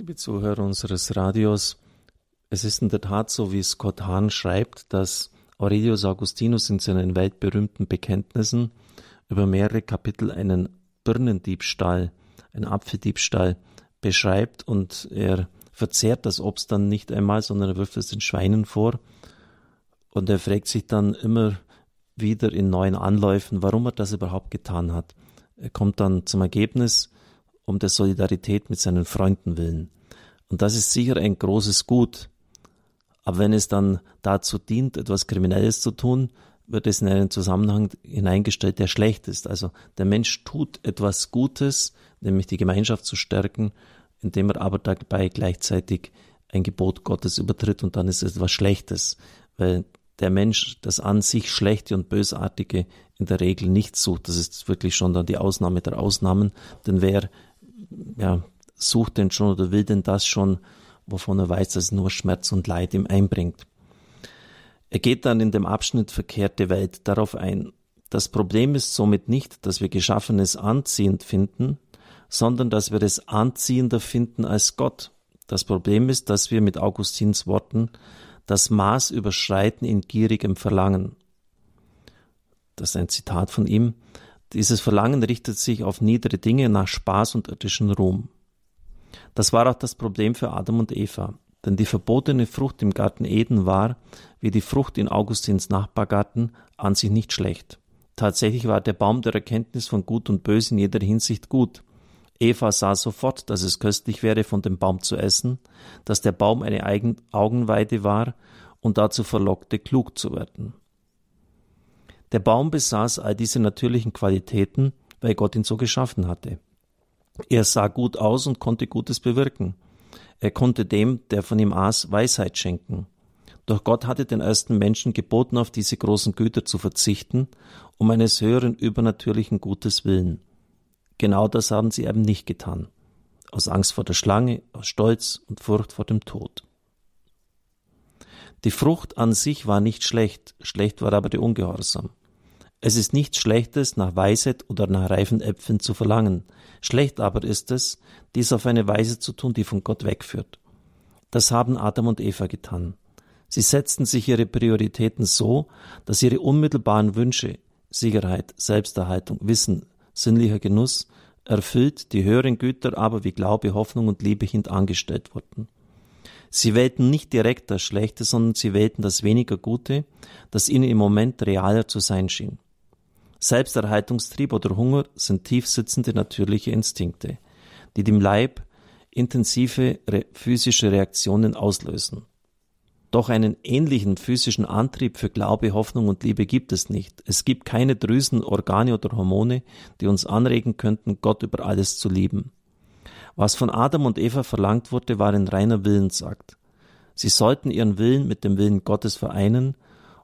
Liebe Zuhörer unseres Radios, es ist in der Tat so, wie Scott Hahn schreibt, dass Aurelius Augustinus in seinen weltberühmten Bekenntnissen über mehrere Kapitel einen Birnendiebstahl, einen Apfeldiebstahl beschreibt und er verzehrt das Obst dann nicht einmal, sondern er wirft es den Schweinen vor und er fragt sich dann immer wieder in neuen Anläufen, warum er das überhaupt getan hat. Er kommt dann zum Ergebnis, um der Solidarität mit seinen Freunden willen. Und das ist sicher ein großes Gut. Aber wenn es dann dazu dient, etwas Kriminelles zu tun, wird es in einen Zusammenhang hineingestellt, der schlecht ist. Also der Mensch tut etwas Gutes, nämlich die Gemeinschaft zu stärken, indem er aber dabei gleichzeitig ein Gebot Gottes übertritt und dann ist es etwas Schlechtes, weil der Mensch das an sich Schlechte und Bösartige in der Regel nicht sucht. Das ist wirklich schon dann die Ausnahme der Ausnahmen, denn wer ja, sucht denn schon oder will denn das schon, wovon er weiß, dass es nur Schmerz und Leid ihm einbringt. Er geht dann in dem Abschnitt verkehrte Welt darauf ein. Das Problem ist somit nicht, dass wir Geschaffenes anziehend finden, sondern dass wir es anziehender finden als Gott. Das Problem ist, dass wir mit Augustins Worten das Maß überschreiten in gierigem Verlangen. Das ist ein Zitat von ihm. Dieses Verlangen richtet sich auf niedere Dinge nach Spaß und irdischen Ruhm. Das war auch das Problem für Adam und Eva, denn die verbotene Frucht im Garten Eden war, wie die Frucht in Augustins Nachbargarten, an sich nicht schlecht. Tatsächlich war der Baum der Erkenntnis von Gut und Böse in jeder Hinsicht gut. Eva sah sofort, dass es köstlich wäre, von dem Baum zu essen, dass der Baum eine Augenweide war und dazu verlockte, klug zu werden. Der Baum besaß all diese natürlichen Qualitäten, weil Gott ihn so geschaffen hatte. Er sah gut aus und konnte Gutes bewirken. Er konnte dem, der von ihm aß, Weisheit schenken. Doch Gott hatte den ersten Menschen geboten, auf diese großen Güter zu verzichten, um eines höheren übernatürlichen Gutes willen. Genau das haben sie eben nicht getan. Aus Angst vor der Schlange, aus Stolz und Furcht vor dem Tod. Die Frucht an sich war nicht schlecht, schlecht war aber der Ungehorsam. Es ist nichts Schlechtes, nach Weisheit oder nach reifen Äpfeln zu verlangen. Schlecht aber ist es, dies auf eine Weise zu tun, die von Gott wegführt. Das haben Adam und Eva getan. Sie setzten sich ihre Prioritäten so, dass ihre unmittelbaren Wünsche, Sicherheit, Selbsterhaltung, Wissen, sinnlicher Genuss, erfüllt, die höheren Güter aber wie Glaube, Hoffnung und Liebe hintangestellt wurden. Sie wählten nicht direkt das Schlechte, sondern sie wählten das weniger Gute, das ihnen im Moment realer zu sein schien. Selbsterhaltungstrieb oder Hunger sind tiefsitzende natürliche Instinkte, die dem Leib intensive physische Reaktionen auslösen. Doch einen ähnlichen physischen Antrieb für Glaube, Hoffnung und Liebe gibt es nicht. Es gibt keine Drüsen, Organe oder Hormone, die uns anregen könnten, Gott über alles zu lieben. Was von Adam und Eva verlangt wurde, war ein reiner Willensakt. Sie sollten ihren Willen mit dem Willen Gottes vereinen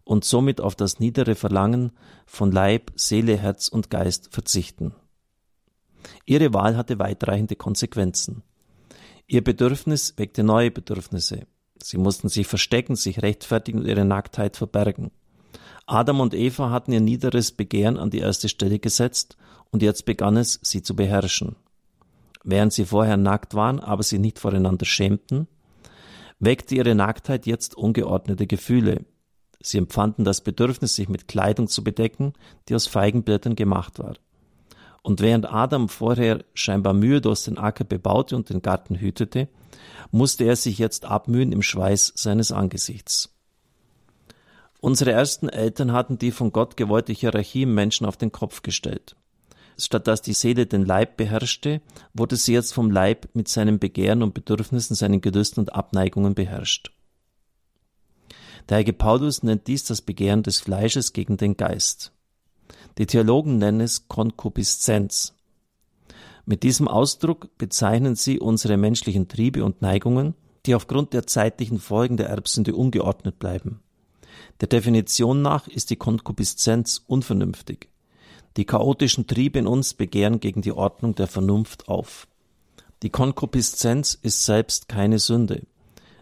und somit auf das niedere Verlangen von Leib, Seele, Herz und Geist verzichten. Ihre Wahl hatte weitreichende Konsequenzen. Ihr Bedürfnis weckte neue Bedürfnisse. Sie mussten sich verstecken, sich rechtfertigen und ihre Nacktheit verbergen. Adam und Eva hatten ihr niederes Begehren an die erste Stelle gesetzt und jetzt begann es, sie zu beherrschen. Während sie vorher nackt waren, aber sie nicht voreinander schämten, weckte ihre Nacktheit jetzt ungeordnete Gefühle. Sie empfanden das Bedürfnis, sich mit Kleidung zu bedecken, die aus Feigenblättern gemacht war. Und während Adam vorher scheinbar mühelos den Acker bebaute und den Garten hütete, musste er sich jetzt abmühen im Schweiß seines Angesichts. Unsere ersten Eltern hatten die von Gott gewollte Hierarchie im Menschen auf den Kopf gestellt. Statt dass die Seele den Leib beherrschte, wurde sie jetzt vom Leib mit seinen Begehren und Bedürfnissen, seinen Gelüsten und Abneigungen beherrscht. Der Heilige Paulus nennt dies das Begehren des Fleisches gegen den Geist. Die Theologen nennen es Konkupiszenz. Mit diesem Ausdruck bezeichnen sie unsere menschlichen Triebe und Neigungen, die aufgrund der zeitlichen Folgen der Erbsünde ungeordnet bleiben. Der Definition nach ist die Konkupiszenz unvernünftig. Die chaotischen Triebe in uns begehren gegen die Ordnung der Vernunft auf. Die Konkupiszenz ist selbst keine Sünde.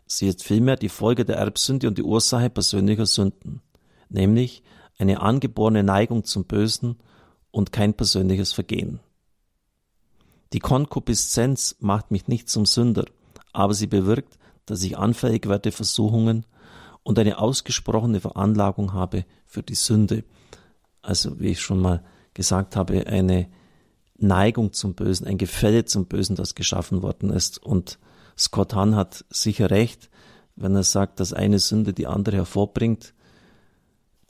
Sie ist vielmehr die Folge der Erbsünde und die Ursache persönlicher Sünden, nämlich eine angeborene Neigung zum Bösen und kein persönliches Vergehen. Die Konkupiszenz macht mich nicht zum Sünder, aber sie bewirkt, dass ich anfällig werde Versuchungen und eine ausgesprochene Veranlagung habe für die Sünde. Also, wie ich schon mal gesagt habe, eine Neigung zum Bösen, ein Gefälle zum Bösen, das geschaffen worden ist. Und Scott Hahn hat sicher recht, wenn er sagt, dass eine Sünde die andere hervorbringt.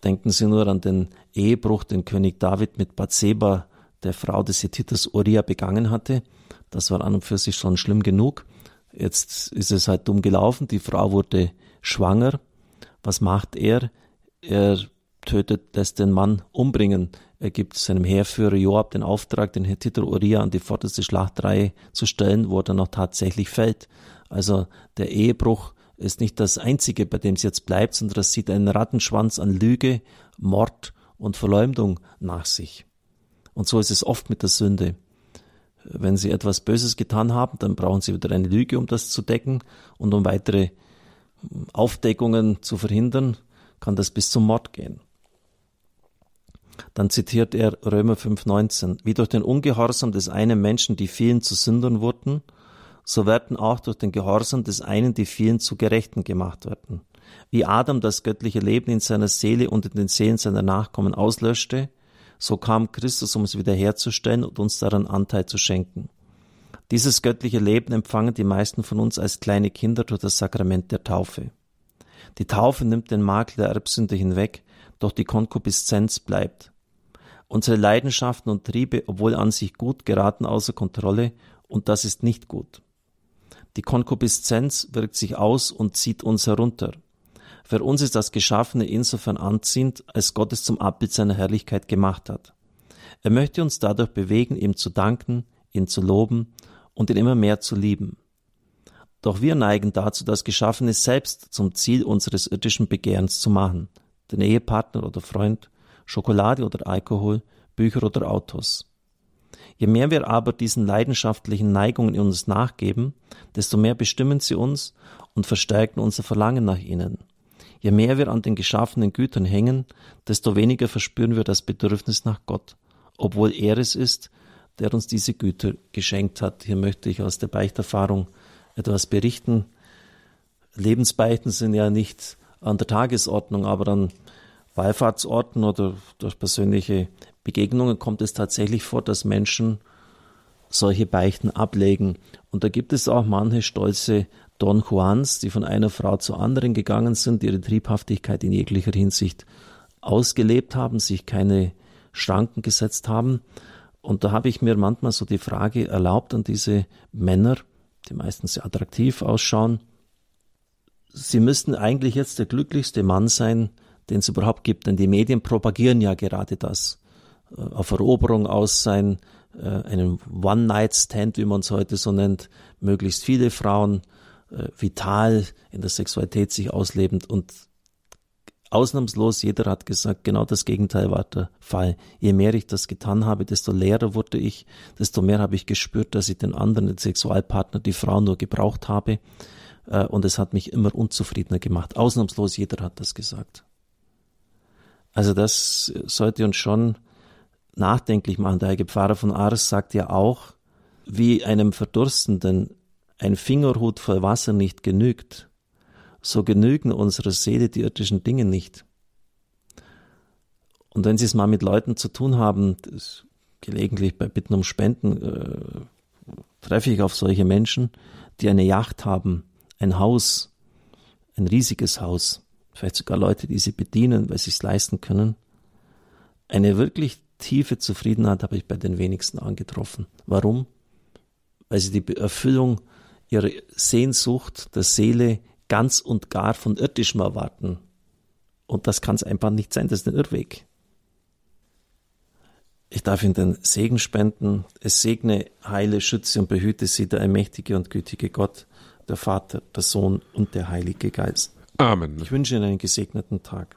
Denken Sie nur an den Ehebruch, den König David mit Bathseba, der Frau des Hethiters Uriah, begangen hatte. Das war an und für sich schon schlimm genug. Jetzt ist es halt dumm gelaufen. Die Frau wurde schwanger. Was macht er? Er tötet, lässt den Mann umbringen. Er gibt seinem Heerführer Joab den Auftrag, den Hethiter Uriah an die vorderste Schlachtreihe zu stellen, wo er dann auch tatsächlich fällt. Also der Ehebruch ist nicht das einzige, bei dem es jetzt bleibt, sondern es sieht einen Rattenschwanz an Lüge, Mord und Verleumdung nach sich. Und so ist es oft mit der Sünde. Wenn Sie etwas Böses getan haben, dann brauchen Sie wieder eine Lüge, um das zu decken und um weitere Aufdeckungen zu verhindern, kann das bis zum Mord gehen. Dann zitiert er Römer 5,19. Wie durch den Ungehorsam des einen Menschen die vielen zu Sündern wurden, so werden auch durch den Gehorsam des einen die vielen zu Gerechten gemacht werden. Wie Adam das göttliche Leben in seiner Seele und in den Seelen seiner Nachkommen auslöschte, so kam Christus, um es wiederherzustellen und uns daran Anteil zu schenken. Dieses göttliche Leben empfangen die meisten von uns als kleine Kinder durch das Sakrament der Taufe. Die Taufe nimmt den Makel der Erbsünde hinweg, doch die Konkupiszenz bleibt. Unsere Leidenschaften und Triebe, obwohl an sich gut, geraten außer Kontrolle und das ist nicht gut. Die Konkupiszenz wirkt sich aus und zieht uns herunter. Für uns ist das Geschaffene insofern anziehend, als Gott es zum Abbild seiner Herrlichkeit gemacht hat. Er möchte uns dadurch bewegen, ihm zu danken, ihn zu loben und ihn immer mehr zu lieben. Doch wir neigen dazu, das Geschaffene selbst zum Ziel unseres irdischen Begehrens zu machen, den Ehepartner oder Freund, Schokolade oder Alkohol, Bücher oder Autos. Je mehr wir aber diesen leidenschaftlichen Neigungen in uns nachgeben, desto mehr bestimmen sie uns und verstärken unser Verlangen nach ihnen. Je mehr wir an den geschaffenen Gütern hängen, desto weniger verspüren wir das Bedürfnis nach Gott, obwohl er es ist, der uns diese Güter geschenkt hat. Hier möchte ich aus der Beichterfahrung etwas berichten. Lebensbeichten sind ja nicht an der Tagesordnung, aber an Wallfahrtsorten oder durch persönliche Begegnungen kommt es tatsächlich vor, dass Menschen solche Beichten ablegen. Und da gibt es auch manche stolze Don Juans, die von einer Frau zur anderen gegangen sind, ihre Triebhaftigkeit in jeglicher Hinsicht ausgelebt haben, sich keine Schranken gesetzt haben. Und da habe ich mir manchmal so die Frage erlaubt an diese Männer, die meistens sehr attraktiv ausschauen, sie müssten eigentlich jetzt der glücklichste Mann sein, den es überhaupt gibt. Denn die Medien propagieren ja gerade das. Äh, auf Eroberung aus sein, äh, einen One-Night-Stand, wie man es heute so nennt, möglichst viele Frauen, äh, vital in der Sexualität sich auslebend und ausnahmslos jeder hat gesagt, genau das Gegenteil war der Fall. Je mehr ich das getan habe, desto leerer wurde ich, desto mehr habe ich gespürt, dass ich den anderen, den Sexualpartner, die Frau nur gebraucht habe. Und es hat mich immer unzufriedener gemacht. Ausnahmslos jeder hat das gesagt. Also das sollte uns schon nachdenklich machen. Der Heilige Pfarrer von Ars sagt ja auch, wie einem Verdurstenden ein Fingerhut voll Wasser nicht genügt, so genügen unserer Seele die irdischen Dinge nicht. Und wenn Sie es mal mit Leuten zu tun haben, gelegentlich bei Bitten um Spenden, äh, treffe ich auf solche Menschen, die eine Yacht haben, ein Haus, ein riesiges Haus, vielleicht sogar Leute, die sie bedienen, weil sie es leisten können. Eine wirklich tiefe Zufriedenheit habe ich bei den wenigsten angetroffen. Warum? Weil sie die Erfüllung ihrer Sehnsucht der Seele ganz und gar von irdischem erwarten. Und das kann es einfach nicht sein, das ist ein Irrweg. Ich darf Ihnen den Segen spenden. Es segne, heile, schütze und behüte Sie der allmächtige und gütige Gott, der Vater, der Sohn und der Heilige Geist. Amen. Ich wünsche Ihnen einen gesegneten Tag.